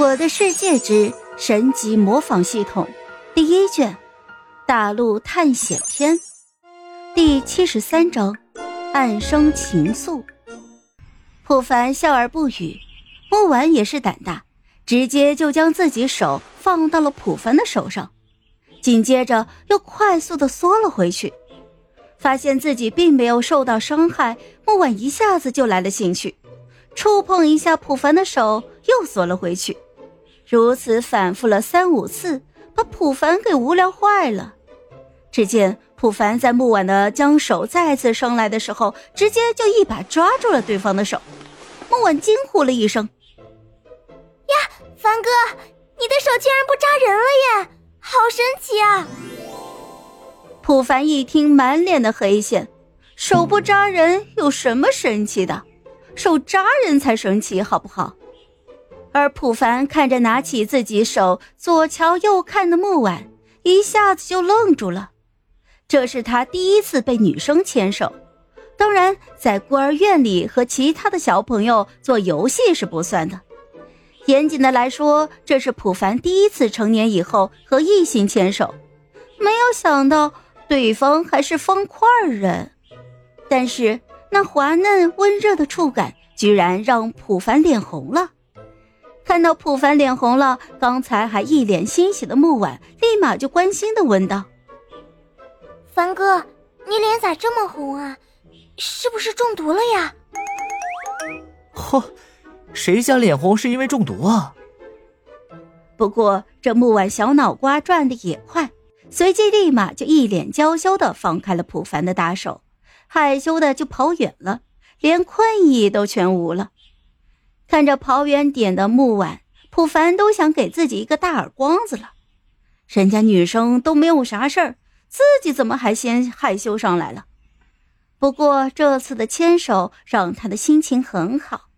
我的世界之神级模仿系统第一卷大陆探险篇第七十三章暗生情愫。普凡笑而不语，木婉也是胆大，直接就将自己手放到了普凡的手上，紧接着又快速的缩了回去。发现自己并没有受到伤害，木婉一下子就来了兴趣，触碰一下普凡的手，又缩了回去。如此反复了三五次，把普凡给无聊坏了。只见普凡在木婉的将手再次伸来的时候，直接就一把抓住了对方的手。木婉惊呼了一声：“呀，凡哥，你的手竟然不扎人了耶，好神奇啊！”普凡一听，满脸的黑线，手不扎人有什么神奇的？手扎人才神奇，好不好？而普凡看着拿起自己手左瞧右看的木婉，一下子就愣住了。这是他第一次被女生牵手，当然在孤儿院里和其他的小朋友做游戏是不算的。严谨的来说，这是普凡第一次成年以后和异性牵手。没有想到对方还是方块人，但是那滑嫩温热的触感居然让普凡脸红了。看到普凡脸红了，刚才还一脸欣喜的木婉立马就关心的问道：“凡哥，你脸咋这么红啊？是不是中毒了呀？”“嚯，谁家脸红是因为中毒啊？”不过这木婉小脑瓜转的也快，随即立马就一脸娇羞的放开了普凡的大手，害羞的就跑远了，连困意都全无了。看着跑远点的木婉，普凡都想给自己一个大耳光子了。人家女生都没有啥事儿，自己怎么还先害羞上来了？不过这次的牵手让他的心情很好，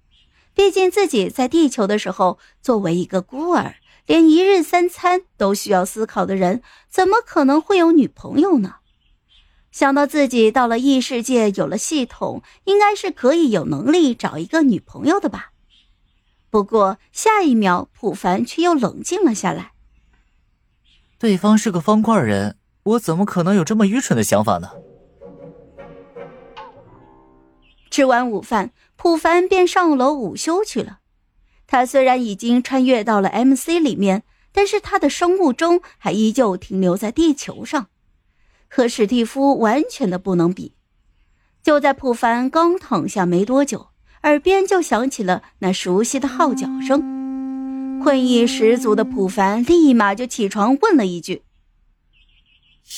毕竟自己在地球的时候，作为一个孤儿，连一日三餐都需要思考的人，怎么可能会有女朋友呢？想到自己到了异世界，有了系统，应该是可以有能力找一个女朋友的吧。不过下一秒，普凡却又冷静了下来。对方是个方块人，我怎么可能有这么愚蠢的想法呢？吃完午饭，普凡便上楼午休去了。他虽然已经穿越到了 MC 里面，但是他的生物钟还依旧停留在地球上，和史蒂夫完全的不能比。就在普凡刚躺下没多久。耳边就响起了那熟悉的号角声，困意十足的普凡立马就起床，问了一句：“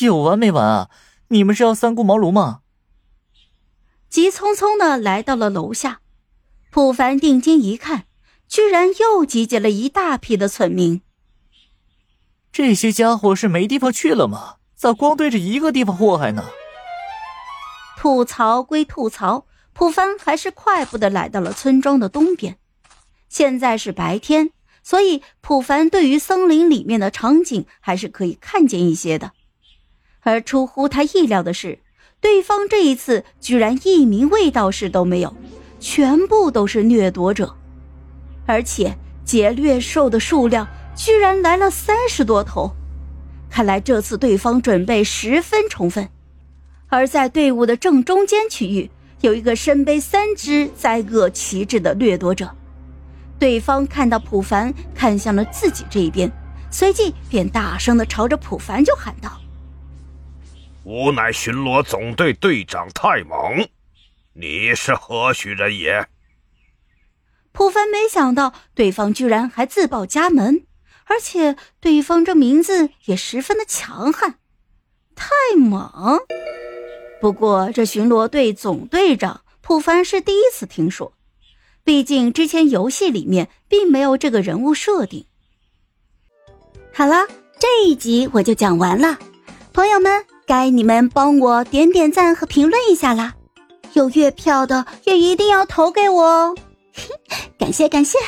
有完没完啊？你们是要三顾茅庐吗？”急匆匆的来到了楼下，普凡定睛一看，居然又集结了一大批的村民。这些家伙是没地方去了吗？咋光对着一个地方祸害呢？吐槽归吐槽。普凡还是快步的来到了村庄的东边。现在是白天，所以普凡对于森林里面的场景还是可以看见一些的。而出乎他意料的是，对方这一次居然一名卫道士都没有，全部都是掠夺者，而且劫掠兽的数量居然来了三十多头。看来这次对方准备十分充分。而在队伍的正中间区域。有一个身背三只灾厄旗帜的掠夺者，对方看到普凡看向了自己这一边，随即便大声的朝着普凡就喊道：“吾乃巡逻总队队长太猛，你是何许人也？”普凡没想到对方居然还自报家门，而且对方这名字也十分的强悍，太猛。不过，这巡逻队总队长普凡是第一次听说，毕竟之前游戏里面并没有这个人物设定。好了，这一集我就讲完了，朋友们，该你们帮我点点赞和评论一下啦，有月票的也一定要投给我哦，感 谢感谢。